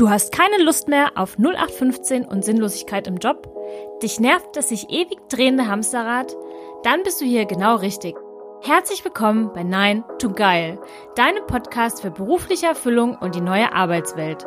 Du hast keine Lust mehr auf 0815 und Sinnlosigkeit im Job? Dich nervt das sich ewig drehende Hamsterrad? Dann bist du hier genau richtig. Herzlich willkommen bei Nein to Geil, deinem Podcast für berufliche Erfüllung und die neue Arbeitswelt.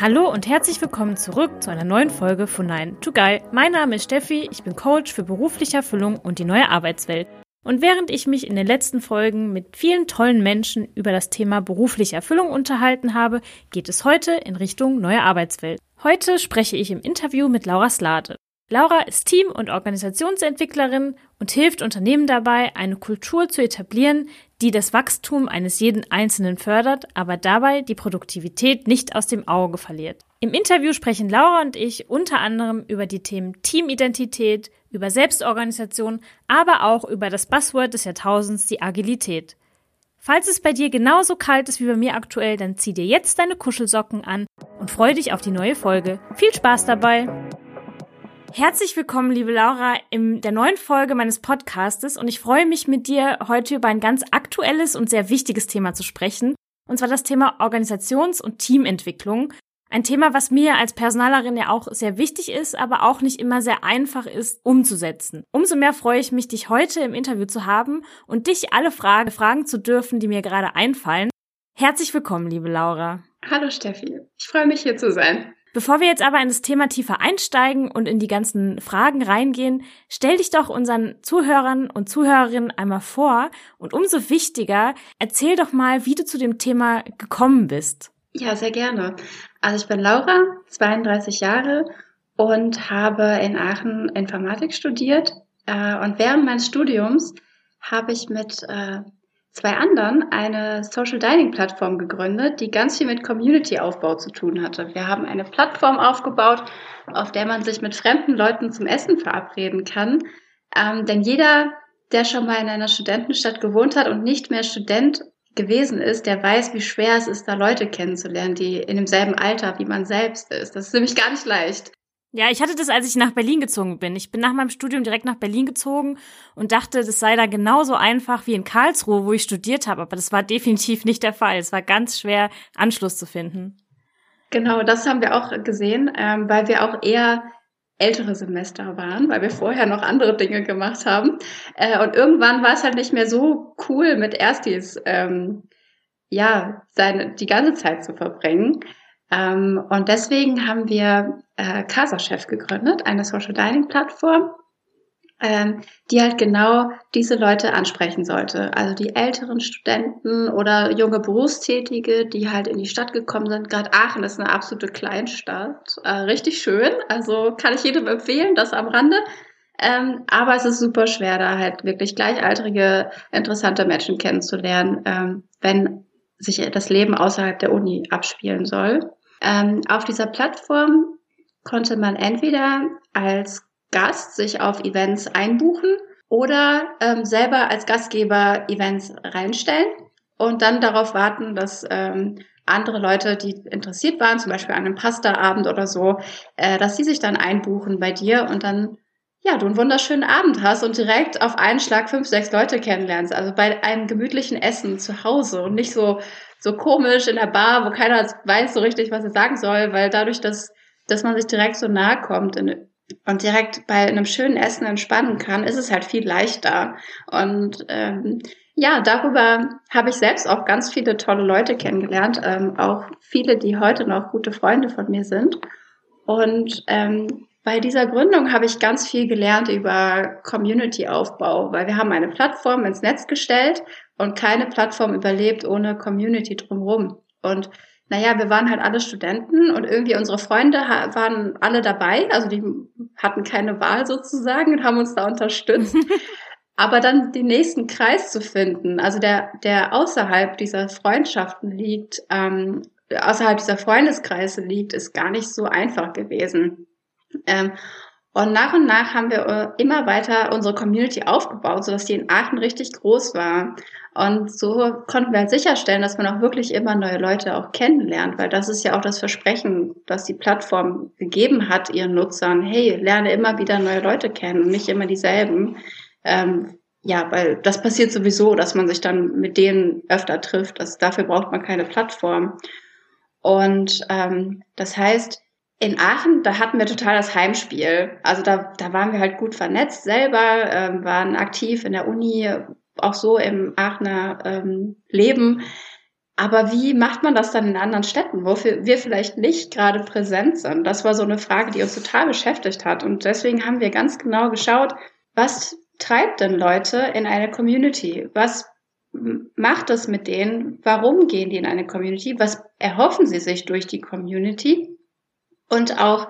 Hallo und herzlich willkommen zurück zu einer neuen Folge von Nein to Geil. Mein Name ist Steffi, ich bin Coach für berufliche Erfüllung und die neue Arbeitswelt. Und während ich mich in den letzten Folgen mit vielen tollen Menschen über das Thema berufliche Erfüllung unterhalten habe, geht es heute in Richtung neue Arbeitswelt. Heute spreche ich im Interview mit Laura Slade. Laura ist Team- und Organisationsentwicklerin und hilft Unternehmen dabei, eine Kultur zu etablieren, die das Wachstum eines jeden Einzelnen fördert, aber dabei die Produktivität nicht aus dem Auge verliert. Im Interview sprechen Laura und ich unter anderem über die Themen Teamidentität, über Selbstorganisation, aber auch über das Buzzword des Jahrtausends, die Agilität. Falls es bei dir genauso kalt ist wie bei mir aktuell, dann zieh dir jetzt deine Kuschelsocken an und freu dich auf die neue Folge. Viel Spaß dabei! Herzlich willkommen, liebe Laura, in der neuen Folge meines Podcastes und ich freue mich mit dir heute über ein ganz aktuelles und sehr wichtiges Thema zu sprechen, und zwar das Thema Organisations- und Teamentwicklung. Ein Thema, was mir als Personalerin ja auch sehr wichtig ist, aber auch nicht immer sehr einfach ist umzusetzen. Umso mehr freue ich mich, dich heute im Interview zu haben und dich alle Fragen fragen zu dürfen, die mir gerade einfallen. Herzlich willkommen, liebe Laura. Hallo Steffi, ich freue mich hier zu sein. Bevor wir jetzt aber in das Thema tiefer einsteigen und in die ganzen Fragen reingehen, stell dich doch unseren Zuhörern und Zuhörerinnen einmal vor und umso wichtiger, erzähl doch mal, wie du zu dem Thema gekommen bist. Ja, sehr gerne. Also ich bin Laura, 32 Jahre und habe in Aachen Informatik studiert. Äh, und während meines Studiums habe ich mit äh, zwei anderen eine Social Dining Plattform gegründet, die ganz viel mit Community Aufbau zu tun hatte. Wir haben eine Plattform aufgebaut, auf der man sich mit fremden Leuten zum Essen verabreden kann. Ähm, denn jeder, der schon mal in einer Studentenstadt gewohnt hat und nicht mehr Student gewesen ist, der weiß, wie schwer es ist, da Leute kennenzulernen, die in demselben Alter wie man selbst ist. Das ist nämlich gar nicht leicht. Ja, ich hatte das, als ich nach Berlin gezogen bin. Ich bin nach meinem Studium direkt nach Berlin gezogen und dachte, das sei da genauso einfach wie in Karlsruhe, wo ich studiert habe. Aber das war definitiv nicht der Fall. Es war ganz schwer, Anschluss zu finden. Genau, das haben wir auch gesehen, ähm, weil wir auch eher ältere Semester waren, weil wir vorher noch andere Dinge gemacht haben. Äh, und irgendwann war es halt nicht mehr so cool, mit Erstis ähm, ja seine die ganze Zeit zu verbringen. Ähm, und deswegen haben wir äh, Casa Chef gegründet, eine Social Dining Plattform, ähm, die halt genau diese Leute ansprechen sollte. Also die älteren Studenten oder junge Berufstätige, die halt in die Stadt gekommen sind. Gerade Aachen ist eine absolute Kleinstadt. Äh, richtig schön. Also kann ich jedem empfehlen, das am Rande. Ähm, aber es ist super schwer, da halt wirklich gleichaltrige, interessante Menschen kennenzulernen, ähm, wenn sich das Leben außerhalb der Uni abspielen soll. Ähm, auf dieser Plattform konnte man entweder als Gast sich auf Events einbuchen oder ähm, selber als Gastgeber Events reinstellen und dann darauf warten, dass ähm, andere Leute, die interessiert waren, zum Beispiel an einem Pasta-Abend oder so, äh, dass sie sich dann einbuchen bei dir und dann ja, du einen wunderschönen Abend hast und direkt auf einen Schlag fünf, sechs Leute kennenlernst. Also bei einem gemütlichen Essen zu Hause und nicht so, so komisch in der Bar, wo keiner weiß so richtig, was er sagen soll, weil dadurch, dass, dass man sich direkt so nahe kommt in, und direkt bei einem schönen Essen entspannen kann, ist es halt viel leichter. Und ähm, ja, darüber habe ich selbst auch ganz viele tolle Leute kennengelernt, ähm, auch viele, die heute noch gute Freunde von mir sind. Und ähm, bei dieser Gründung habe ich ganz viel gelernt über Community-Aufbau, weil wir haben eine Plattform ins Netz gestellt und keine Plattform überlebt ohne Community drumherum. Und naja, wir waren halt alle Studenten und irgendwie unsere Freunde waren alle dabei, also die hatten keine Wahl sozusagen und haben uns da unterstützt. Aber dann den nächsten Kreis zu finden, also der, der außerhalb dieser Freundschaften liegt, ähm, außerhalb dieser Freundeskreise liegt, ist gar nicht so einfach gewesen. Ähm, und nach und nach haben wir äh, immer weiter unsere Community aufgebaut, sodass die in Aachen richtig groß war. Und so konnten wir halt sicherstellen, dass man auch wirklich immer neue Leute auch kennenlernt, weil das ist ja auch das Versprechen, das die Plattform gegeben hat ihren Nutzern. Hey, lerne immer wieder neue Leute kennen und nicht immer dieselben. Ähm, ja, weil das passiert sowieso, dass man sich dann mit denen öfter trifft. Das, dafür braucht man keine Plattform. Und ähm, das heißt, in Aachen, da hatten wir total das Heimspiel. Also da, da waren wir halt gut vernetzt selber, ähm, waren aktiv in der Uni, auch so im Aachener ähm, Leben. Aber wie macht man das dann in anderen Städten, wofür wir vielleicht nicht gerade präsent sind? Das war so eine Frage, die uns total beschäftigt hat. Und deswegen haben wir ganz genau geschaut, was treibt denn Leute in eine Community? Was macht es mit denen? Warum gehen die in eine Community? Was erhoffen sie sich durch die Community? Und auch,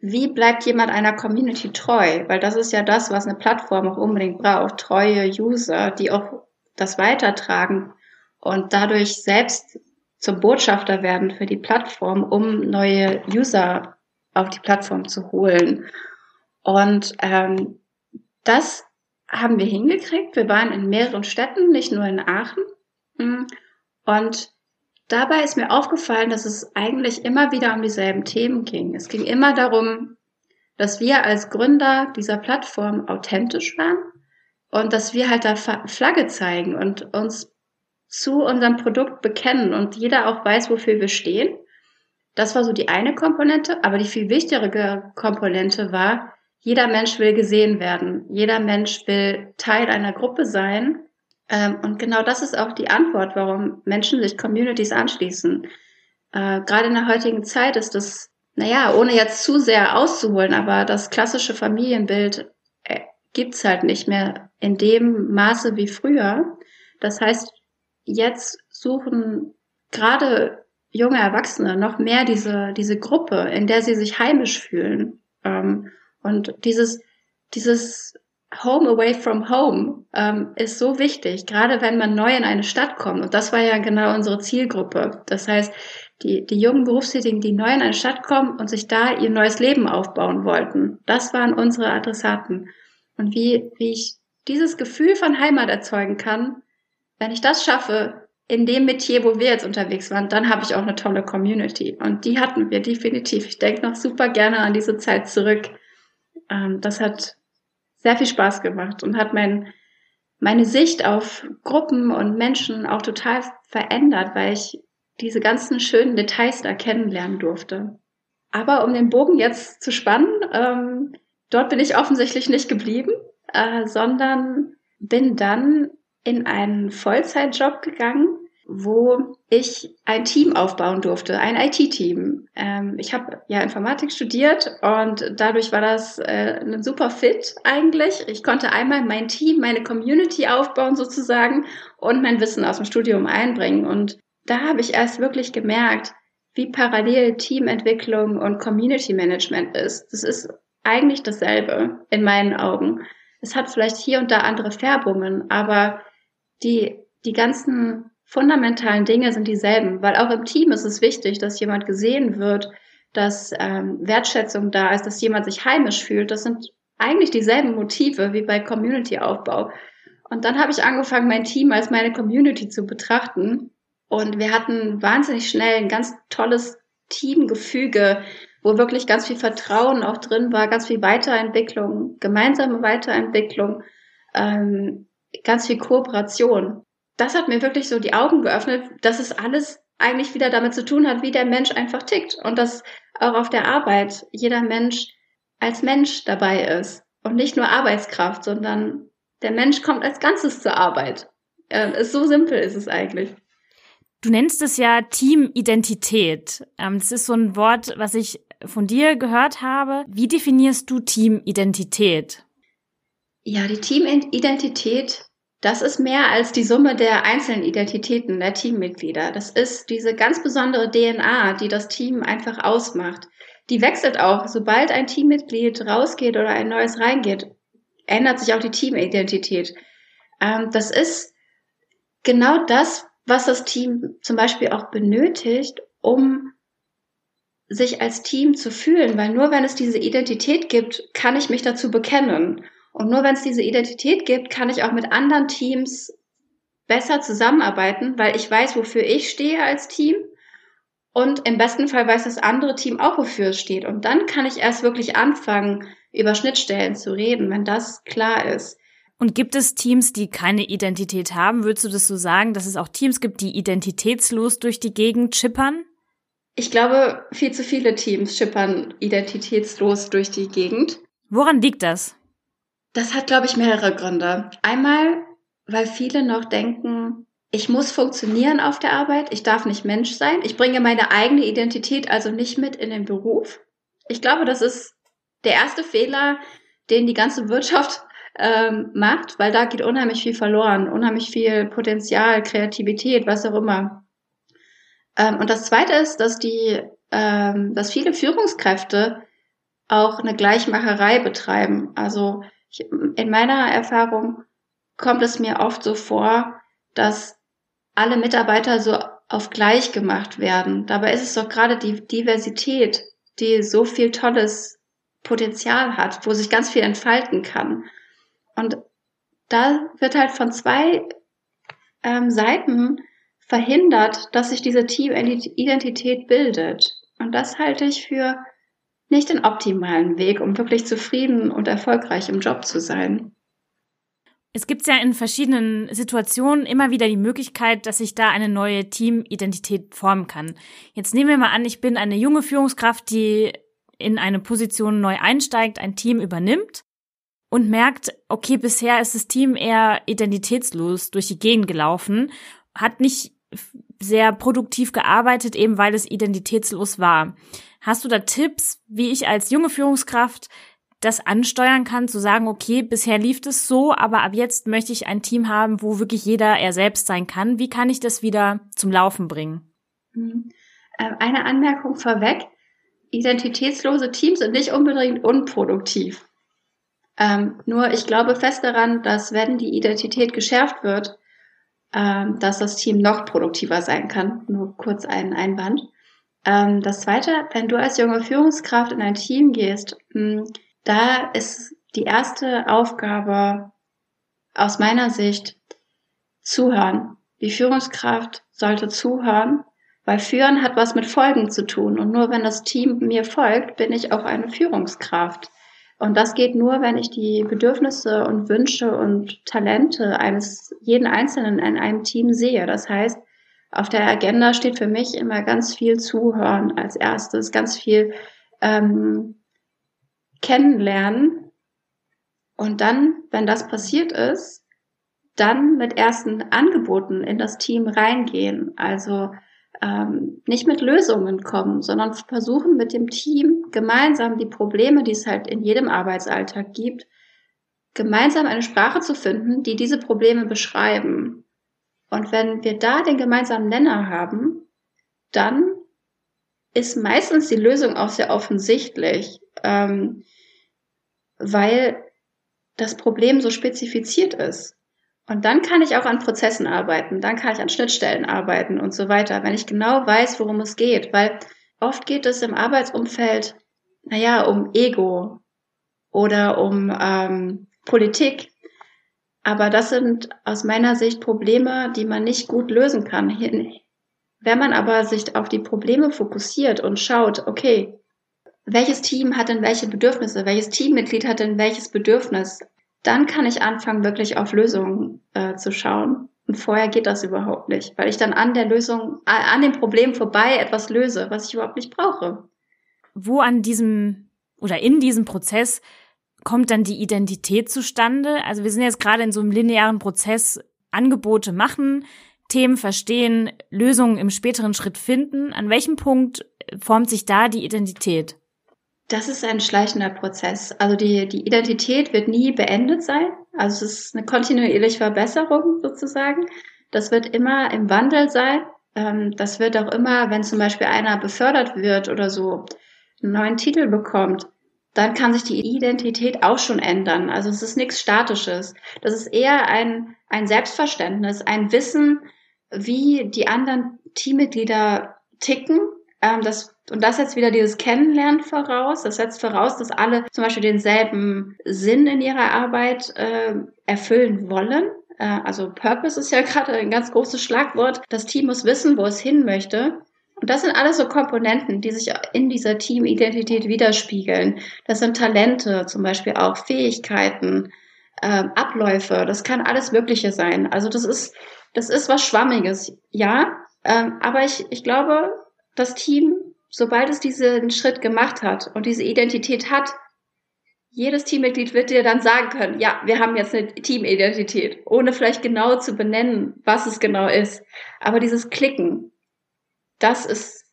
wie bleibt jemand einer Community treu? Weil das ist ja das, was eine Plattform auch unbedingt braucht. Treue User, die auch das weitertragen und dadurch selbst zum Botschafter werden für die Plattform, um neue User auf die Plattform zu holen. Und ähm, das haben wir hingekriegt. Wir waren in mehreren Städten, nicht nur in Aachen. Und dabei ist mir aufgefallen, dass es eigentlich immer wieder um dieselben Themen ging. Es ging immer darum, dass wir als Gründer dieser Plattform authentisch waren und dass wir halt da Flagge zeigen und uns zu unserem Produkt bekennen und jeder auch weiß, wofür wir stehen. Das war so die eine Komponente, aber die viel wichtigere Komponente war, jeder Mensch will gesehen werden, jeder Mensch will Teil einer Gruppe sein ähm, und genau das ist auch die Antwort, warum Menschen sich Communities anschließen. Äh, gerade in der heutigen Zeit ist das, naja, ohne jetzt zu sehr auszuholen, aber das klassische Familienbild äh, gibt's halt nicht mehr in dem Maße wie früher. Das heißt, jetzt suchen gerade junge Erwachsene noch mehr diese, diese Gruppe, in der sie sich heimisch fühlen. Ähm, und dieses, dieses Home away from home ähm, ist so wichtig, gerade wenn man neu in eine Stadt kommt. Und das war ja genau unsere Zielgruppe. Das heißt, die, die jungen Berufstätigen, die neu in eine Stadt kommen und sich da ihr neues Leben aufbauen wollten, das waren unsere Adressaten. Und wie, wie ich dieses Gefühl von Heimat erzeugen kann, wenn ich das schaffe, in dem Metier, wo wir jetzt unterwegs waren, dann habe ich auch eine tolle Community. Und die hatten wir definitiv. Ich denke noch super gerne an diese Zeit zurück. Ähm, das hat sehr viel Spaß gemacht und hat mein, meine Sicht auf Gruppen und Menschen auch total verändert, weil ich diese ganzen schönen Details da kennenlernen durfte. Aber um den Bogen jetzt zu spannen, ähm, dort bin ich offensichtlich nicht geblieben, äh, sondern bin dann in einen Vollzeitjob gegangen, wo ich ein Team aufbauen durfte, ein IT-Team. Ähm, ich habe ja Informatik studiert und dadurch war das äh, ein super Fit eigentlich. Ich konnte einmal mein Team, meine Community aufbauen sozusagen und mein Wissen aus dem Studium einbringen. Und da habe ich erst wirklich gemerkt, wie parallel Teamentwicklung und Community Management ist. Das ist eigentlich dasselbe in meinen Augen. Es hat vielleicht hier und da andere Färbungen, aber die, die ganzen fundamentalen Dinge sind dieselben, weil auch im Team ist es wichtig, dass jemand gesehen wird, dass ähm, Wertschätzung da ist, dass jemand sich heimisch fühlt. Das sind eigentlich dieselben Motive wie bei Community-Aufbau. Und dann habe ich angefangen, mein Team als meine Community zu betrachten. Und wir hatten wahnsinnig schnell ein ganz tolles Teamgefüge, wo wirklich ganz viel Vertrauen auch drin war, ganz viel Weiterentwicklung, gemeinsame Weiterentwicklung. Ähm, ganz viel Kooperation. Das hat mir wirklich so die Augen geöffnet, dass es alles eigentlich wieder damit zu tun hat, wie der Mensch einfach tickt und dass auch auf der Arbeit jeder Mensch als Mensch dabei ist und nicht nur Arbeitskraft, sondern der Mensch kommt als Ganzes zur Arbeit. Ähm, so simpel ist es eigentlich. Du nennst es ja Teamidentität. Ähm, das ist so ein Wort, was ich von dir gehört habe. Wie definierst du Teamidentität? Ja, die Teamidentität, das ist mehr als die Summe der einzelnen Identitäten der Teammitglieder. Das ist diese ganz besondere DNA, die das Team einfach ausmacht. Die wechselt auch, sobald ein Teammitglied rausgeht oder ein neues reingeht, ändert sich auch die Teamidentität. Ähm, das ist genau das, was das Team zum Beispiel auch benötigt, um sich als Team zu fühlen, weil nur wenn es diese Identität gibt, kann ich mich dazu bekennen. Und nur wenn es diese Identität gibt, kann ich auch mit anderen Teams besser zusammenarbeiten, weil ich weiß, wofür ich stehe als Team. Und im besten Fall weiß das andere Team auch, wofür es steht. Und dann kann ich erst wirklich anfangen, über Schnittstellen zu reden, wenn das klar ist. Und gibt es Teams, die keine Identität haben? Würdest du das so sagen, dass es auch Teams gibt, die identitätslos durch die Gegend chippern? Ich glaube, viel zu viele Teams schippern identitätslos durch die Gegend. Woran liegt das? Das hat, glaube ich, mehrere Gründe. Einmal, weil viele noch denken, ich muss funktionieren auf der Arbeit, ich darf nicht Mensch sein, ich bringe meine eigene Identität also nicht mit in den Beruf. Ich glaube, das ist der erste Fehler, den die ganze Wirtschaft ähm, macht, weil da geht unheimlich viel verloren, unheimlich viel Potenzial, Kreativität, was auch immer. Ähm, und das Zweite ist, dass die, ähm, dass viele Führungskräfte auch eine Gleichmacherei betreiben. Also ich, in meiner Erfahrung kommt es mir oft so vor, dass alle Mitarbeiter so auf gleich gemacht werden. Dabei ist es doch gerade die Diversität, die so viel tolles Potenzial hat, wo sich ganz viel entfalten kann. Und da wird halt von zwei ähm, Seiten verhindert, dass sich diese Teamidentität bildet. Und das halte ich für nicht den optimalen Weg, um wirklich zufrieden und erfolgreich im Job zu sein. Es gibt ja in verschiedenen Situationen immer wieder die Möglichkeit, dass sich da eine neue Teamidentität formen kann. Jetzt nehmen wir mal an, ich bin eine junge Führungskraft, die in eine Position neu einsteigt, ein Team übernimmt und merkt, okay, bisher ist das Team eher identitätslos durch die Gegend gelaufen, hat nicht sehr produktiv gearbeitet, eben weil es identitätslos war. Hast du da Tipps, wie ich als junge Führungskraft das ansteuern kann, zu sagen, okay, bisher lief es so, aber ab jetzt möchte ich ein Team haben, wo wirklich jeder er selbst sein kann. Wie kann ich das wieder zum Laufen bringen? Mhm. Ähm, eine Anmerkung vorweg. Identitätslose Teams sind nicht unbedingt unproduktiv. Ähm, nur ich glaube fest daran, dass wenn die Identität geschärft wird, ähm, dass das Team noch produktiver sein kann. Nur kurz einen Einwand. Ähm, das zweite, wenn du als junge Führungskraft in ein Team gehst, mh, hm, da ist die erste Aufgabe aus meiner Sicht zuhören. Die Führungskraft sollte zuhören, weil Führen hat was mit Folgen zu tun. Und nur wenn das Team mir folgt, bin ich auch eine Führungskraft. Und das geht nur, wenn ich die Bedürfnisse und Wünsche und Talente eines jeden Einzelnen in einem Team sehe. Das heißt, auf der Agenda steht für mich immer ganz viel Zuhören als erstes, ganz viel ähm, Kennenlernen. Und dann, wenn das passiert ist, dann mit ersten Angeboten in das Team reingehen. Also ähm, nicht mit Lösungen kommen, sondern versuchen mit dem Team gemeinsam die Probleme, die es halt in jedem Arbeitsalltag gibt, gemeinsam eine Sprache zu finden, die diese Probleme beschreiben. Und wenn wir da den gemeinsamen Nenner haben, dann ist meistens die Lösung auch sehr offensichtlich, ähm, weil das Problem so spezifiziert ist. Und dann kann ich auch an Prozessen arbeiten, dann kann ich an Schnittstellen arbeiten und so weiter, wenn ich genau weiß, worum es geht. Weil oft geht es im Arbeitsumfeld, naja, um Ego oder um ähm, Politik. Aber das sind aus meiner Sicht Probleme, die man nicht gut lösen kann. Wenn man aber sich auf die Probleme fokussiert und schaut, okay, welches Team hat denn welche Bedürfnisse, welches Teammitglied hat denn welches Bedürfnis, dann kann ich anfangen, wirklich auf Lösungen äh, zu schauen. Und vorher geht das überhaupt nicht, weil ich dann an der Lösung, an dem Problem vorbei etwas löse, was ich überhaupt nicht brauche. Wo an diesem oder in diesem Prozess kommt dann die Identität zustande? Also wir sind jetzt gerade in so einem linearen Prozess, Angebote machen, Themen verstehen, Lösungen im späteren Schritt finden. An welchem Punkt formt sich da die Identität? Das ist ein schleichender Prozess. Also die, die Identität wird nie beendet sein. Also es ist eine kontinuierliche Verbesserung sozusagen. Das wird immer im Wandel sein. Ähm, das wird auch immer, wenn zum Beispiel einer befördert wird oder so, einen neuen Titel bekommt, dann kann sich die Identität auch schon ändern. Also es ist nichts Statisches. Das ist eher ein, ein Selbstverständnis, ein Wissen, wie die anderen Teammitglieder ticken. Ähm, das und das setzt wieder dieses Kennenlernen voraus. Das setzt voraus, dass alle zum Beispiel denselben Sinn in ihrer Arbeit äh, erfüllen wollen. Äh, also Purpose ist ja gerade ein ganz großes Schlagwort. Das Team muss wissen, wo es hin möchte. Und das sind alles so Komponenten, die sich in dieser Teamidentität widerspiegeln. Das sind Talente, zum Beispiel auch Fähigkeiten, äh, Abläufe. Das kann alles Mögliche sein. Also das ist, das ist was Schwammiges, ja. Ähm, aber ich, ich glaube, das Team, sobald es diesen Schritt gemacht hat und diese Identität hat, jedes Teammitglied wird dir dann sagen können, ja, wir haben jetzt eine Teamidentität, ohne vielleicht genau zu benennen, was es genau ist. Aber dieses Klicken, das ist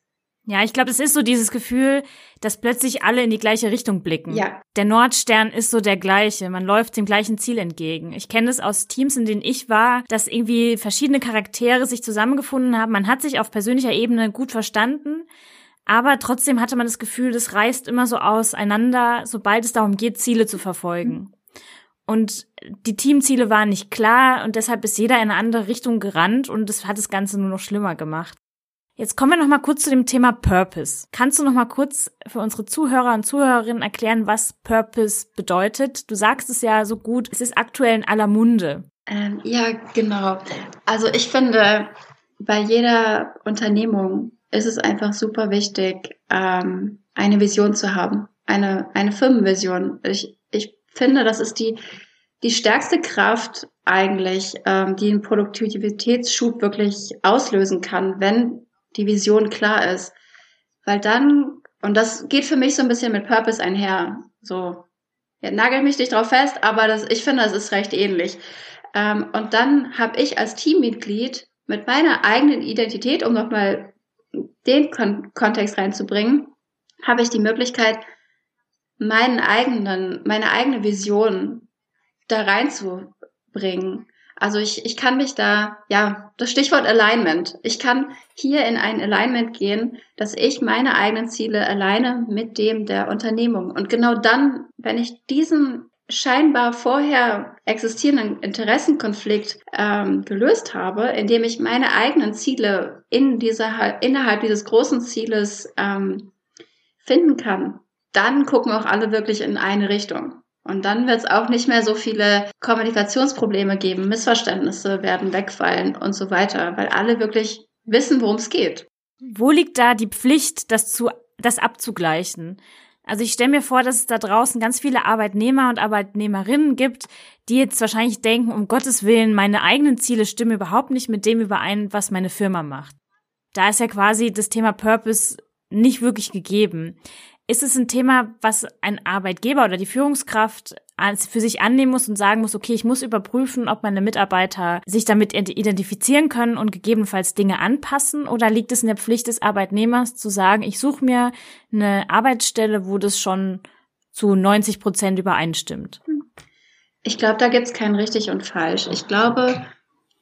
ja, ich glaube, es ist so dieses Gefühl, dass plötzlich alle in die gleiche Richtung blicken. Ja. Der Nordstern ist so der gleiche. Man läuft dem gleichen Ziel entgegen. Ich kenne es aus Teams, in denen ich war, dass irgendwie verschiedene Charaktere sich zusammengefunden haben. Man hat sich auf persönlicher Ebene gut verstanden. Aber trotzdem hatte man das Gefühl, das reißt immer so auseinander, sobald es darum geht, Ziele zu verfolgen. Und die Teamziele waren nicht klar und deshalb ist jeder in eine andere Richtung gerannt und das hat das Ganze nur noch schlimmer gemacht. Jetzt kommen wir noch mal kurz zu dem Thema Purpose. Kannst du noch mal kurz für unsere Zuhörer und Zuhörerinnen erklären, was Purpose bedeutet? Du sagst es ja so gut, es ist aktuell in aller Munde. Ähm, ja, genau. Also ich finde, bei jeder Unternehmung ist es einfach super wichtig, ähm, eine Vision zu haben, eine, eine Firmenvision. Ich, ich finde, das ist die, die stärkste Kraft eigentlich, ähm, die einen Produktivitätsschub wirklich auslösen kann, wenn die Vision klar ist. Weil dann, und das geht für mich so ein bisschen mit Purpose einher, so, ja, nagel mich nicht drauf fest, aber das, ich finde, das ist recht ähnlich. Ähm, und dann habe ich als Teammitglied mit meiner eigenen Identität, um nochmal den Kon Kontext reinzubringen, habe ich die Möglichkeit, meinen eigenen, meine eigene Vision da reinzubringen. Also ich, ich kann mich da, ja, das Stichwort Alignment. Ich kann hier in ein Alignment gehen, dass ich meine eigenen Ziele alleine mit dem der Unternehmung. Und genau dann, wenn ich diesen scheinbar vorher existierenden Interessenkonflikt ähm, gelöst habe, indem ich meine eigenen Ziele in dieser, innerhalb dieses großen Zieles ähm, finden kann, dann gucken auch alle wirklich in eine Richtung. Und dann wird es auch nicht mehr so viele Kommunikationsprobleme geben, Missverständnisse werden wegfallen und so weiter, weil alle wirklich wissen, worum es geht. Wo liegt da die Pflicht, das zu, das abzugleichen? Also ich stelle mir vor, dass es da draußen ganz viele Arbeitnehmer und Arbeitnehmerinnen gibt, die jetzt wahrscheinlich denken, um Gottes Willen, meine eigenen Ziele stimmen überhaupt nicht mit dem überein, was meine Firma macht. Da ist ja quasi das Thema Purpose nicht wirklich gegeben. Ist es ein Thema, was ein Arbeitgeber oder die Führungskraft für sich annehmen muss und sagen muss, okay, ich muss überprüfen, ob meine Mitarbeiter sich damit identifizieren können und gegebenenfalls Dinge anpassen? Oder liegt es in der Pflicht des Arbeitnehmers zu sagen, ich suche mir eine Arbeitsstelle, wo das schon zu 90 Prozent übereinstimmt? Ich glaube, da gibt es kein richtig und falsch. Ich glaube,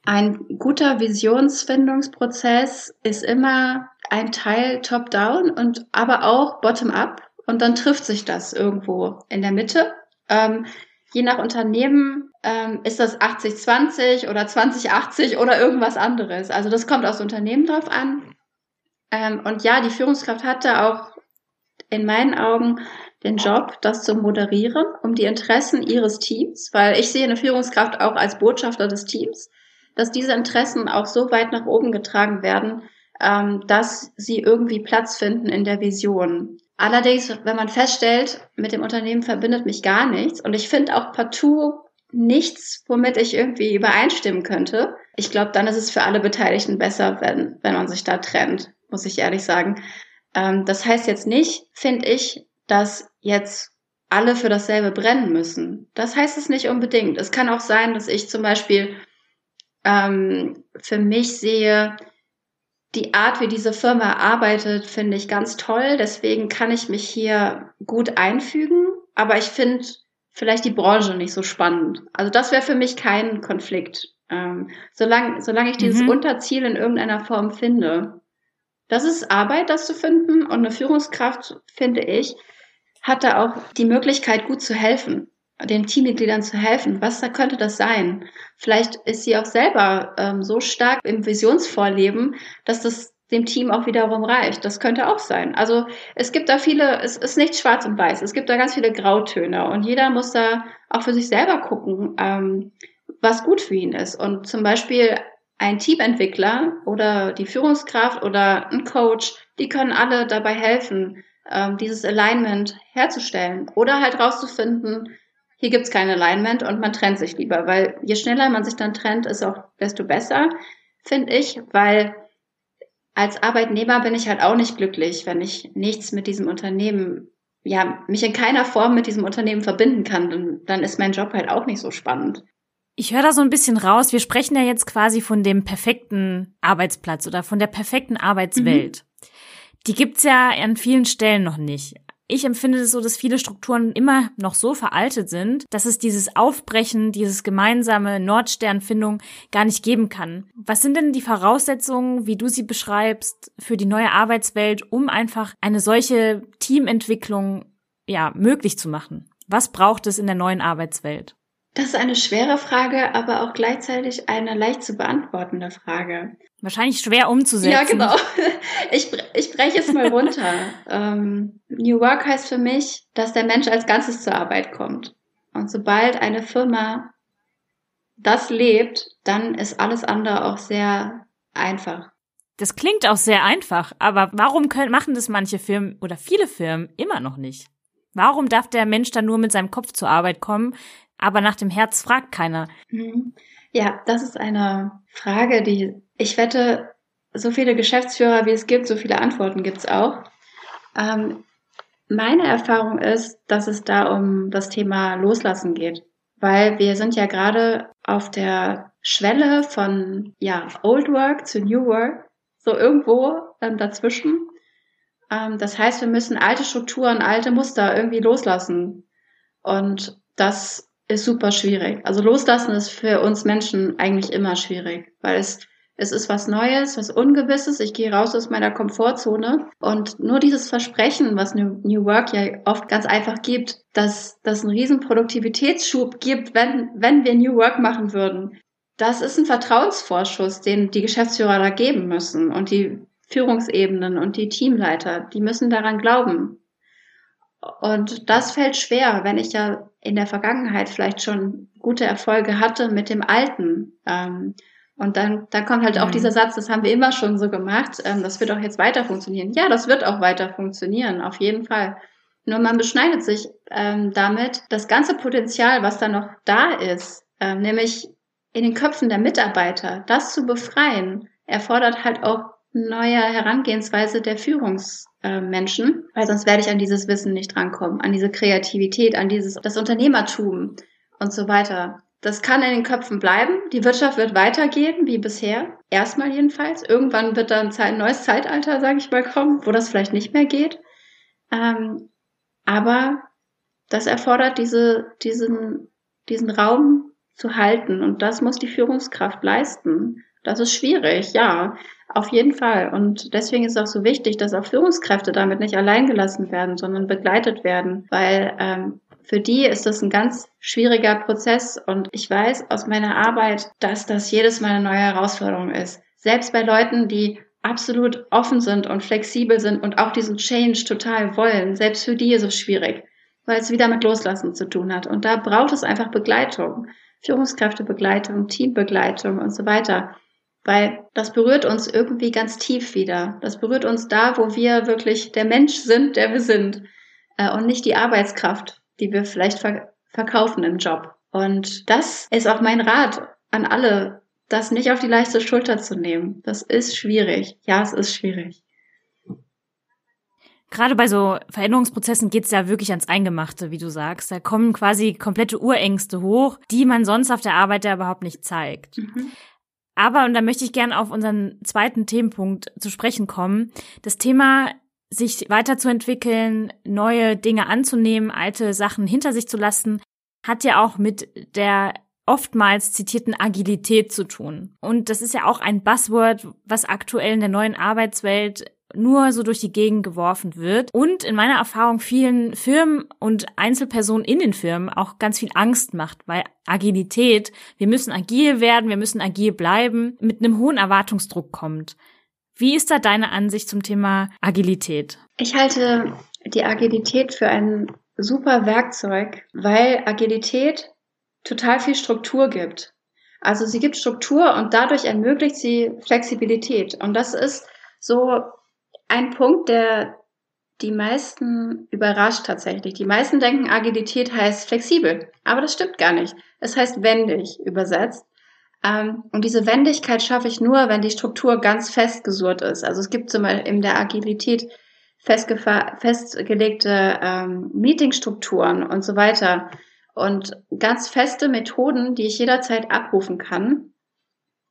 ein guter Visionsfindungsprozess ist immer ein Teil top-down und aber auch bottom-up und dann trifft sich das irgendwo in der Mitte. Ähm, je nach Unternehmen ähm, ist das 80-20 oder 20-80 oder irgendwas anderes. Also das kommt aufs Unternehmen drauf an. Ähm, und ja, die Führungskraft hatte auch in meinen Augen den Job, das zu moderieren, um die Interessen ihres Teams, weil ich sehe eine Führungskraft auch als Botschafter des Teams, dass diese Interessen auch so weit nach oben getragen werden, ähm, dass sie irgendwie Platz finden in der Vision. Allerdings, wenn man feststellt, mit dem Unternehmen verbindet mich gar nichts und ich finde auch partout nichts, womit ich irgendwie übereinstimmen könnte. Ich glaube, dann ist es für alle Beteiligten besser, wenn, wenn man sich da trennt, muss ich ehrlich sagen. Ähm, das heißt jetzt nicht, finde ich, dass jetzt alle für dasselbe brennen müssen. Das heißt es nicht unbedingt. Es kann auch sein, dass ich zum Beispiel ähm, für mich sehe, die Art, wie diese Firma arbeitet, finde ich ganz toll. Deswegen kann ich mich hier gut einfügen. Aber ich finde vielleicht die Branche nicht so spannend. Also das wäre für mich kein Konflikt. Ähm, solange, solange ich dieses mhm. Unterziel in irgendeiner Form finde. Das ist Arbeit, das zu finden. Und eine Führungskraft, finde ich, hat da auch die Möglichkeit, gut zu helfen den Teammitgliedern zu helfen. Was da könnte das sein? Vielleicht ist sie auch selber ähm, so stark im Visionsvorleben, dass das dem Team auch wiederum reicht. Das könnte auch sein. Also es gibt da viele, es ist nicht schwarz und weiß. Es gibt da ganz viele Grautöne und jeder muss da auch für sich selber gucken, ähm, was gut für ihn ist. Und zum Beispiel ein Teamentwickler oder die Führungskraft oder ein Coach, die können alle dabei helfen, ähm, dieses Alignment herzustellen oder halt rauszufinden, hier gibt's kein Alignment und man trennt sich lieber, weil je schneller man sich dann trennt, ist auch desto besser, finde ich, weil als Arbeitnehmer bin ich halt auch nicht glücklich, wenn ich nichts mit diesem Unternehmen, ja, mich in keiner Form mit diesem Unternehmen verbinden kann, dann, dann ist mein Job halt auch nicht so spannend. Ich höre da so ein bisschen raus. Wir sprechen ja jetzt quasi von dem perfekten Arbeitsplatz oder von der perfekten Arbeitswelt. Mhm. Die gibt's ja an vielen Stellen noch nicht. Ich empfinde es so, dass viele Strukturen immer noch so veraltet sind, dass es dieses Aufbrechen, dieses gemeinsame Nordsternfindung gar nicht geben kann. Was sind denn die Voraussetzungen, wie du sie beschreibst, für die neue Arbeitswelt, um einfach eine solche Teamentwicklung ja möglich zu machen? Was braucht es in der neuen Arbeitswelt? Das ist eine schwere Frage, aber auch gleichzeitig eine leicht zu beantwortende Frage. Wahrscheinlich schwer umzusetzen. Ja, genau. Ich, ich breche es mal runter. ähm, New Work heißt für mich, dass der Mensch als Ganzes zur Arbeit kommt. Und sobald eine Firma das lebt, dann ist alles andere auch sehr einfach. Das klingt auch sehr einfach, aber warum können, machen das manche Firmen oder viele Firmen immer noch nicht? Warum darf der Mensch dann nur mit seinem Kopf zur Arbeit kommen, aber nach dem Herz fragt keiner. Mhm. Ja, das ist eine Frage, die ich wette, so viele Geschäftsführer wie es gibt, so viele Antworten gibt es auch. Ähm, meine Erfahrung ist, dass es da um das Thema Loslassen geht, weil wir sind ja gerade auf der Schwelle von ja Old Work zu New Work, so irgendwo ähm, dazwischen. Ähm, das heißt, wir müssen alte Strukturen, alte Muster irgendwie loslassen und das ist super schwierig. Also loslassen ist für uns Menschen eigentlich immer schwierig, weil es, es ist was Neues, was Ungewisses. Ich gehe raus aus meiner Komfortzone und nur dieses Versprechen, was New, Work ja oft ganz einfach gibt, dass das einen riesen Produktivitätsschub gibt, wenn, wenn wir New Work machen würden. Das ist ein Vertrauensvorschuss, den die Geschäftsführer da geben müssen und die Führungsebenen und die Teamleiter, die müssen daran glauben. Und das fällt schwer, wenn ich ja in der Vergangenheit vielleicht schon gute Erfolge hatte mit dem Alten. Ähm, und dann, dann kommt halt mhm. auch dieser Satz, das haben wir immer schon so gemacht, ähm, das wird auch jetzt weiter funktionieren. Ja, das wird auch weiter funktionieren, auf jeden Fall. Nur man beschneidet sich ähm, damit das ganze Potenzial, was da noch da ist, ähm, nämlich in den Köpfen der Mitarbeiter, das zu befreien, erfordert halt auch neue Herangehensweise der Führungsmenschen, weil sonst werde ich an dieses Wissen nicht rankommen, an diese Kreativität, an dieses das Unternehmertum und so weiter. Das kann in den Köpfen bleiben. Die Wirtschaft wird weitergehen wie bisher. Erstmal jedenfalls. Irgendwann wird dann ein neues Zeitalter, sage ich mal, kommen, wo das vielleicht nicht mehr geht. Ähm, aber das erfordert diese, diesen, diesen Raum zu halten und das muss die Führungskraft leisten. Das ist schwierig, ja. Auf jeden Fall. Und deswegen ist es auch so wichtig, dass auch Führungskräfte damit nicht allein gelassen werden, sondern begleitet werden, weil ähm, für die ist das ein ganz schwieriger Prozess. Und ich weiß aus meiner Arbeit, dass das jedes Mal eine neue Herausforderung ist. Selbst bei Leuten, die absolut offen sind und flexibel sind und auch diesen Change total wollen, selbst für die ist es schwierig, weil es wieder mit Loslassen zu tun hat. Und da braucht es einfach Begleitung. Führungskräftebegleitung, Teambegleitung und so weiter weil das berührt uns irgendwie ganz tief wieder. Das berührt uns da, wo wir wirklich der Mensch sind, der wir sind äh, und nicht die Arbeitskraft, die wir vielleicht ver verkaufen im Job. Und das ist auch mein Rat an alle, das nicht auf die leichte Schulter zu nehmen. Das ist schwierig. Ja, es ist schwierig. Gerade bei so Veränderungsprozessen geht's ja wirklich ans Eingemachte, wie du sagst. Da kommen quasi komplette Urängste hoch, die man sonst auf der Arbeit ja überhaupt nicht zeigt. Mhm. Aber, und da möchte ich gerne auf unseren zweiten Themenpunkt zu sprechen kommen, das Thema sich weiterzuentwickeln, neue Dinge anzunehmen, alte Sachen hinter sich zu lassen, hat ja auch mit der oftmals zitierten Agilität zu tun. Und das ist ja auch ein Buzzword, was aktuell in der neuen Arbeitswelt nur so durch die Gegend geworfen wird und in meiner Erfahrung vielen Firmen und Einzelpersonen in den Firmen auch ganz viel Angst macht, weil Agilität, wir müssen agil werden, wir müssen agil bleiben, mit einem hohen Erwartungsdruck kommt. Wie ist da deine Ansicht zum Thema Agilität? Ich halte die Agilität für ein super Werkzeug, weil Agilität total viel Struktur gibt. Also sie gibt Struktur und dadurch ermöglicht sie Flexibilität. Und das ist so ein Punkt, der die meisten überrascht tatsächlich. Die meisten denken, Agilität heißt flexibel, aber das stimmt gar nicht. Es heißt wendig übersetzt. Ähm, und diese Wendigkeit schaffe ich nur, wenn die Struktur ganz festgesurrt ist. Also es gibt zum Beispiel in der Agilität festgelegte ähm, Meetingstrukturen und so weiter und ganz feste Methoden, die ich jederzeit abrufen kann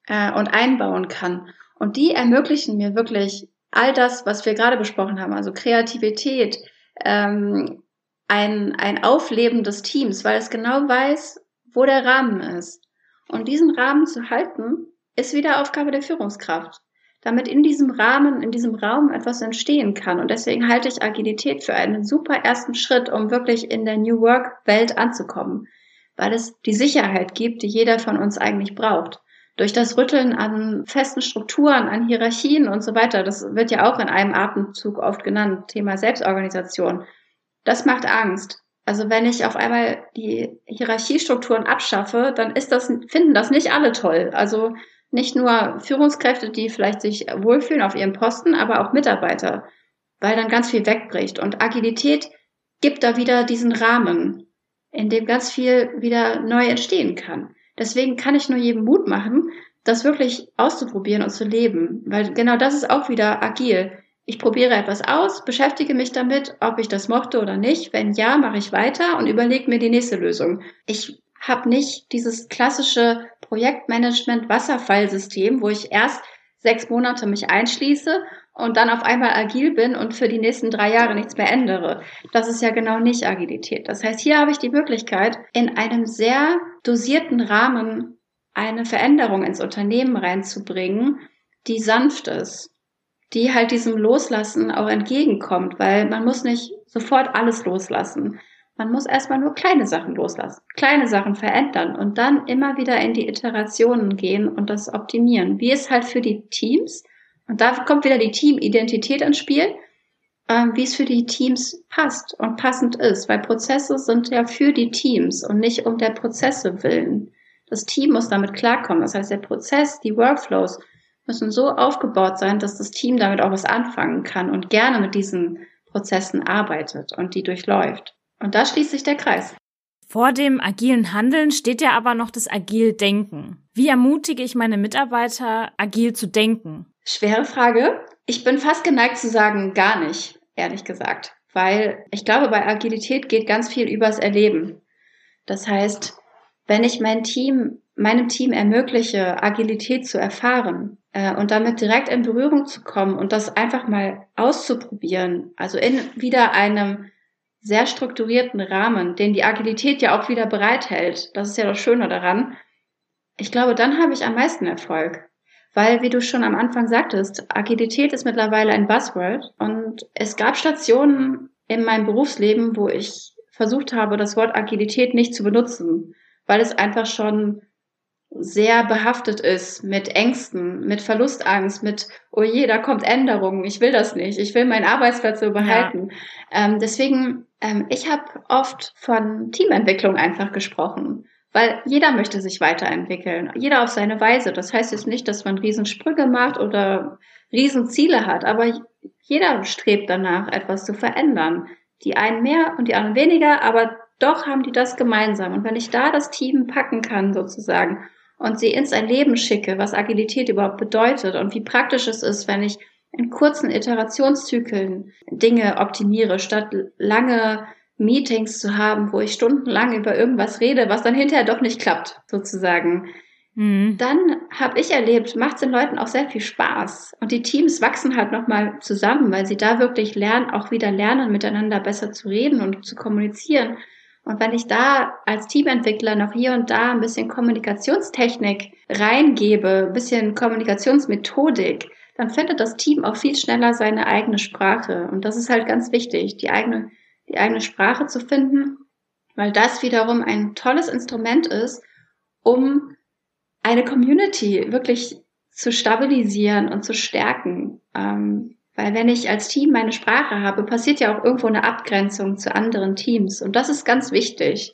äh, und einbauen kann. Und die ermöglichen mir wirklich all das, was wir gerade besprochen haben, also Kreativität, ähm, ein, ein Aufleben des Teams, weil es genau weiß, wo der Rahmen ist. Und diesen Rahmen zu halten, ist wieder Aufgabe der Führungskraft, damit in diesem Rahmen, in diesem Raum etwas entstehen kann. Und deswegen halte ich Agilität für einen super ersten Schritt, um wirklich in der New Work Welt anzukommen, weil es die Sicherheit gibt, die jeder von uns eigentlich braucht. Durch das Rütteln an festen Strukturen, an Hierarchien und so weiter, das wird ja auch in einem Atemzug oft genannt, Thema Selbstorganisation. Das macht Angst. Also wenn ich auf einmal die Hierarchiestrukturen abschaffe, dann ist das, finden das nicht alle toll. Also nicht nur Führungskräfte, die vielleicht sich wohlfühlen auf ihrem Posten, aber auch Mitarbeiter, weil dann ganz viel wegbricht. Und Agilität gibt da wieder diesen Rahmen, in dem ganz viel wieder neu entstehen kann. Deswegen kann ich nur jedem Mut machen, das wirklich auszuprobieren und zu leben, weil genau das ist auch wieder agil. Ich probiere etwas aus, beschäftige mich damit, ob ich das mochte oder nicht. Wenn ja, mache ich weiter und überlege mir die nächste Lösung. Ich habe nicht dieses klassische Projektmanagement-Wasserfallsystem, wo ich erst sechs Monate mich einschließe und dann auf einmal agil bin und für die nächsten drei Jahre nichts mehr ändere. Das ist ja genau nicht Agilität. Das heißt, hier habe ich die Möglichkeit, in einem sehr dosierten Rahmen eine Veränderung ins Unternehmen reinzubringen, die sanft ist die halt diesem Loslassen auch entgegenkommt, weil man muss nicht sofort alles loslassen. Man muss erstmal nur kleine Sachen loslassen, kleine Sachen verändern und dann immer wieder in die Iterationen gehen und das optimieren. Wie es halt für die Teams, und da kommt wieder die Teamidentität ins Spiel, ähm, wie es für die Teams passt und passend ist, weil Prozesse sind ja für die Teams und nicht um der Prozesse willen. Das Team muss damit klarkommen. Das heißt, der Prozess, die Workflows müssen so aufgebaut sein, dass das Team damit auch was anfangen kann und gerne mit diesen Prozessen arbeitet und die durchläuft. Und da schließt sich der Kreis. Vor dem agilen Handeln steht ja aber noch das agil Denken. Wie ermutige ich meine Mitarbeiter, agil zu denken? Schwere Frage. Ich bin fast geneigt zu sagen, gar nicht, ehrlich gesagt. Weil ich glaube, bei Agilität geht ganz viel übers Erleben. Das heißt, wenn ich mein Team, meinem Team ermögliche, Agilität zu erfahren, äh, und damit direkt in Berührung zu kommen und das einfach mal auszuprobieren, also in wieder einem sehr strukturierten Rahmen, den die Agilität ja auch wieder bereithält. Das ist ja das Schöne daran. Ich glaube, dann habe ich am meisten Erfolg. Weil, wie du schon am Anfang sagtest, Agilität ist mittlerweile ein Buzzword und es gab Stationen in meinem Berufsleben, wo ich versucht habe, das Wort Agilität nicht zu benutzen, weil es einfach schon sehr behaftet ist mit Ängsten, mit Verlustangst, mit, oh je, da kommt Änderung, ich will das nicht, ich will meinen Arbeitsplatz so behalten. Ja. Ähm, deswegen, ähm, ich habe oft von Teamentwicklung einfach gesprochen, weil jeder möchte sich weiterentwickeln, jeder auf seine Weise. Das heißt jetzt nicht, dass man Riesensprünge macht oder Riesenziele hat, aber jeder strebt danach, etwas zu verändern. Die einen mehr und die anderen weniger, aber doch haben die das gemeinsam. Und wenn ich da das Team packen kann, sozusagen, und sie ins Erleben schicke, was Agilität überhaupt bedeutet und wie praktisch es ist, wenn ich in kurzen Iterationszyklen Dinge optimiere, statt lange Meetings zu haben, wo ich stundenlang über irgendwas rede, was dann hinterher doch nicht klappt, sozusagen. Mhm. Dann habe ich erlebt, macht es den Leuten auch sehr viel Spaß. Und die Teams wachsen halt nochmal zusammen, weil sie da wirklich lernen, auch wieder lernen, miteinander besser zu reden und zu kommunizieren. Und wenn ich da als Teamentwickler noch hier und da ein bisschen Kommunikationstechnik reingebe, ein bisschen Kommunikationsmethodik, dann findet das Team auch viel schneller seine eigene Sprache. Und das ist halt ganz wichtig, die eigene, die eigene Sprache zu finden, weil das wiederum ein tolles Instrument ist, um eine Community wirklich zu stabilisieren und zu stärken. Ähm, weil wenn ich als Team meine Sprache habe, passiert ja auch irgendwo eine Abgrenzung zu anderen Teams. Und das ist ganz wichtig.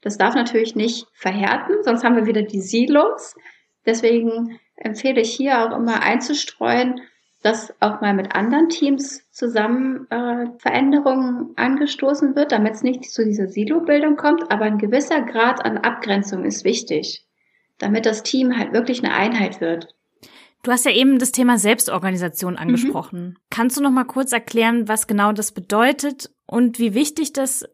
Das darf natürlich nicht verhärten, sonst haben wir wieder die Silos. Deswegen empfehle ich hier auch immer einzustreuen, dass auch mal mit anderen Teams zusammen äh, Veränderungen angestoßen wird, damit es nicht zu dieser Silo-Bildung kommt. Aber ein gewisser Grad an Abgrenzung ist wichtig. damit das Team halt wirklich eine Einheit wird. Du hast ja eben das Thema Selbstorganisation mhm. angesprochen. Mhm. Kannst du noch mal kurz erklären, was genau das bedeutet und wie wichtig das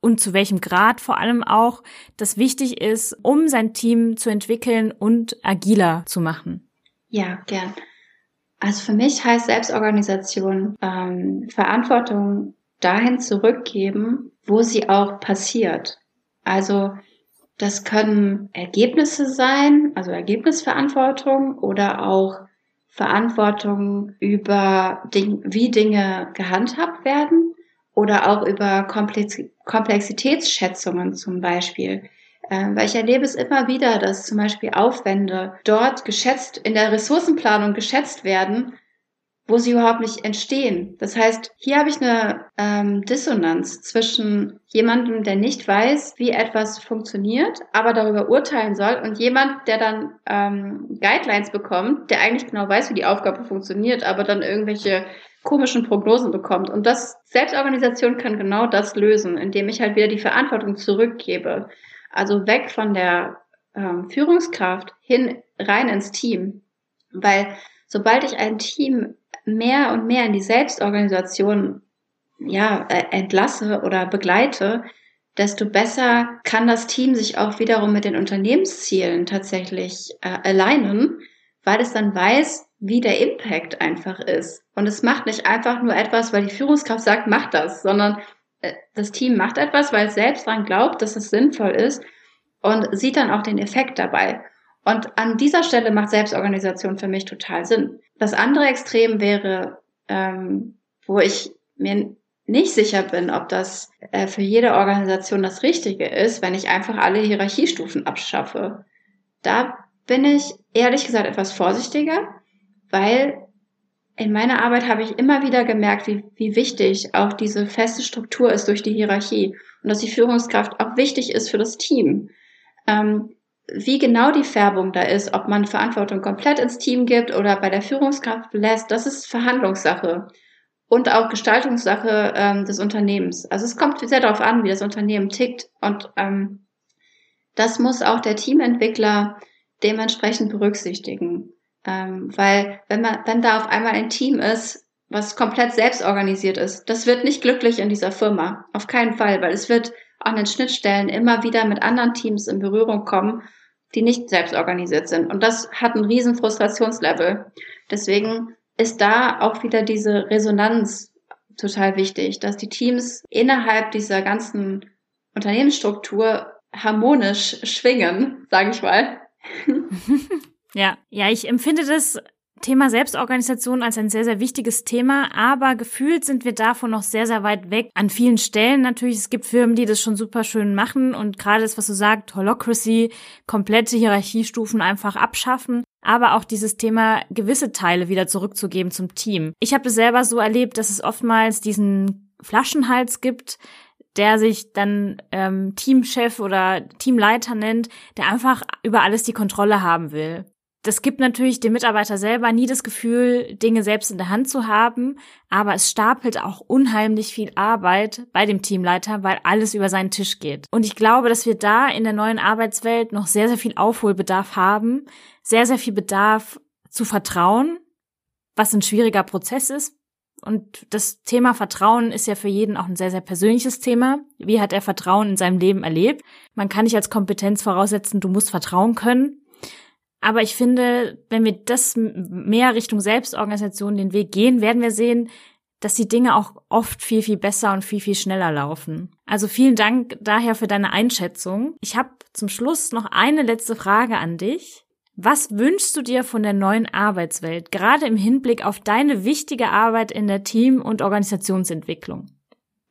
und zu welchem Grad vor allem auch das wichtig ist, um sein Team zu entwickeln und agiler zu machen? Ja, gern. Also für mich heißt Selbstorganisation ähm, Verantwortung dahin zurückgeben, wo sie auch passiert. Also das können Ergebnisse sein, also Ergebnisverantwortung oder auch Verantwortung über Ding, wie Dinge gehandhabt werden oder auch über Komplex Komplexitätsschätzungen zum Beispiel. Ähm, weil ich erlebe es immer wieder, dass zum Beispiel Aufwände dort geschätzt, in der Ressourcenplanung geschätzt werden, wo sie überhaupt nicht entstehen. Das heißt, hier habe ich eine ähm, Dissonanz zwischen jemandem, der nicht weiß, wie etwas funktioniert, aber darüber urteilen soll, und jemand, der dann ähm, Guidelines bekommt, der eigentlich genau weiß, wie die Aufgabe funktioniert, aber dann irgendwelche komischen Prognosen bekommt. Und das Selbstorganisation kann genau das lösen, indem ich halt wieder die Verantwortung zurückgebe. Also weg von der ähm, Führungskraft hin rein ins Team. Weil sobald ich ein Team mehr und mehr in die Selbstorganisation ja, äh, entlasse oder begleite, desto besser kann das Team sich auch wiederum mit den Unternehmenszielen tatsächlich äh, alignen, weil es dann weiß, wie der Impact einfach ist. Und es macht nicht einfach nur etwas, weil die Führungskraft sagt, mach das, sondern das Team macht etwas, weil es selbst daran glaubt, dass es sinnvoll ist und sieht dann auch den Effekt dabei. Und an dieser Stelle macht Selbstorganisation für mich total Sinn. Das andere Extrem wäre, ähm, wo ich mir nicht sicher bin, ob das äh, für jede Organisation das Richtige ist, wenn ich einfach alle Hierarchiestufen abschaffe. Da bin ich ehrlich gesagt etwas vorsichtiger, weil in meiner Arbeit habe ich immer wieder gemerkt, wie, wie wichtig auch diese feste Struktur ist durch die Hierarchie und dass die Führungskraft auch wichtig ist für das Team. Ähm, wie genau die Färbung da ist, ob man Verantwortung komplett ins Team gibt oder bei der Führungskraft lässt, das ist Verhandlungssache und auch Gestaltungssache ähm, des Unternehmens. Also es kommt sehr darauf an, wie das Unternehmen tickt und ähm, das muss auch der Teamentwickler dementsprechend berücksichtigen. Ähm, weil wenn man, wenn da auf einmal ein Team ist, was komplett selbst organisiert ist, das wird nicht glücklich in dieser Firma. Auf keinen Fall, weil es wird an den Schnittstellen immer wieder mit anderen Teams in Berührung kommen, die nicht selbst organisiert sind. Und das hat einen riesen Frustrationslevel. Deswegen ist da auch wieder diese Resonanz total wichtig, dass die Teams innerhalb dieser ganzen Unternehmensstruktur harmonisch schwingen, sage ich mal. ja, ja, ich empfinde das Thema Selbstorganisation als ein sehr, sehr wichtiges Thema, aber gefühlt sind wir davon noch sehr, sehr weit weg. An vielen Stellen natürlich, es gibt Firmen, die das schon super schön machen und gerade das, was du sagst, Holocracy, komplette Hierarchiestufen einfach abschaffen, aber auch dieses Thema gewisse Teile wieder zurückzugeben zum Team. Ich habe das selber so erlebt, dass es oftmals diesen Flaschenhals gibt, der sich dann ähm, Teamchef oder Teamleiter nennt, der einfach über alles die Kontrolle haben will das gibt natürlich dem Mitarbeiter selber nie das Gefühl, Dinge selbst in der Hand zu haben, aber es stapelt auch unheimlich viel Arbeit bei dem Teamleiter, weil alles über seinen Tisch geht. Und ich glaube, dass wir da in der neuen Arbeitswelt noch sehr, sehr viel Aufholbedarf haben, sehr, sehr viel Bedarf zu vertrauen, was ein schwieriger Prozess ist. Und das Thema Vertrauen ist ja für jeden auch ein sehr, sehr persönliches Thema. Wie hat er Vertrauen in seinem Leben erlebt? Man kann nicht als Kompetenz voraussetzen, du musst vertrauen können. Aber ich finde, wenn wir das mehr Richtung Selbstorganisation den Weg gehen, werden wir sehen, dass die Dinge auch oft viel, viel besser und viel, viel schneller laufen. Also vielen Dank daher für deine Einschätzung. Ich habe zum Schluss noch eine letzte Frage an dich. Was wünschst du dir von der neuen Arbeitswelt, gerade im Hinblick auf deine wichtige Arbeit in der Team- und Organisationsentwicklung?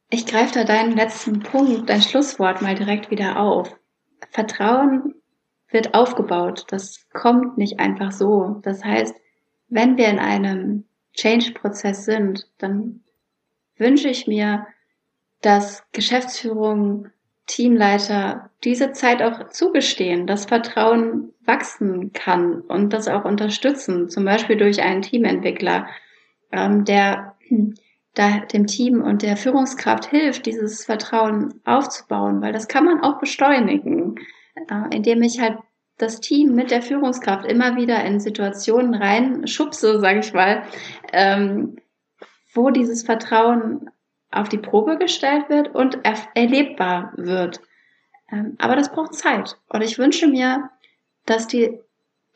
Ich greife da deinen letzten Punkt, dein Schlusswort mal direkt wieder auf. Vertrauen wird aufgebaut. Das kommt nicht einfach so. Das heißt, wenn wir in einem Change-Prozess sind, dann wünsche ich mir, dass Geschäftsführung, Teamleiter diese Zeit auch zugestehen, dass Vertrauen wachsen kann und das auch unterstützen, zum Beispiel durch einen Teamentwickler, ähm, der da dem Team und der Führungskraft hilft, dieses Vertrauen aufzubauen, weil das kann man auch beschleunigen, indem ich halt das Team mit der Führungskraft immer wieder in Situationen reinschubse, sage ich mal, ähm, wo dieses Vertrauen auf die Probe gestellt wird und er erlebbar wird. Ähm, aber das braucht Zeit. Und ich wünsche mir, dass die,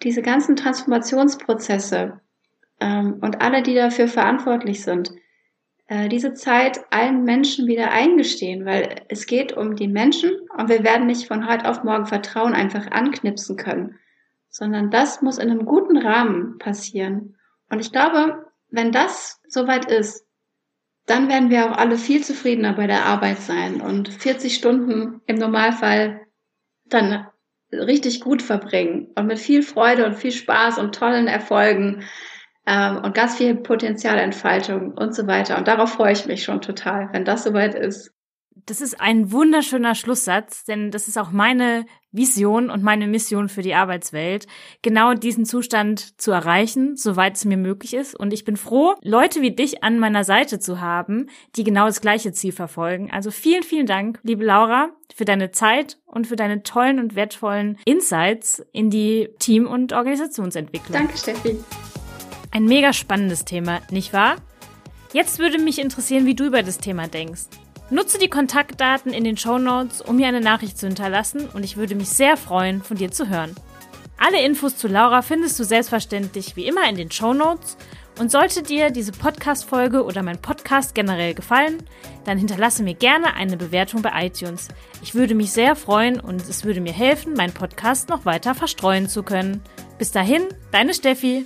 diese ganzen Transformationsprozesse ähm, und alle, die dafür verantwortlich sind, diese Zeit allen Menschen wieder eingestehen, weil es geht um die Menschen und wir werden nicht von heute auf morgen Vertrauen einfach anknipsen können, sondern das muss in einem guten Rahmen passieren. Und ich glaube, wenn das soweit ist, dann werden wir auch alle viel zufriedener bei der Arbeit sein und 40 Stunden im Normalfall dann richtig gut verbringen und mit viel Freude und viel Spaß und tollen Erfolgen ähm, und ganz viel Potenzialentfaltung und so weiter. Und darauf freue ich mich schon total, wenn das soweit ist. Das ist ein wunderschöner Schlusssatz, denn das ist auch meine Vision und meine Mission für die Arbeitswelt, genau diesen Zustand zu erreichen, soweit es mir möglich ist. Und ich bin froh, Leute wie dich an meiner Seite zu haben, die genau das gleiche Ziel verfolgen. Also vielen, vielen Dank, liebe Laura, für deine Zeit und für deine tollen und wertvollen Insights in die Team- und Organisationsentwicklung. Danke, Steffi. Ein mega spannendes Thema, nicht wahr? Jetzt würde mich interessieren, wie du über das Thema denkst. Nutze die Kontaktdaten in den Show Notes, um mir eine Nachricht zu hinterlassen und ich würde mich sehr freuen, von dir zu hören. Alle Infos zu Laura findest du selbstverständlich wie immer in den Show Notes und sollte dir diese Podcast-Folge oder mein Podcast generell gefallen, dann hinterlasse mir gerne eine Bewertung bei iTunes. Ich würde mich sehr freuen und es würde mir helfen, meinen Podcast noch weiter verstreuen zu können. Bis dahin, deine Steffi.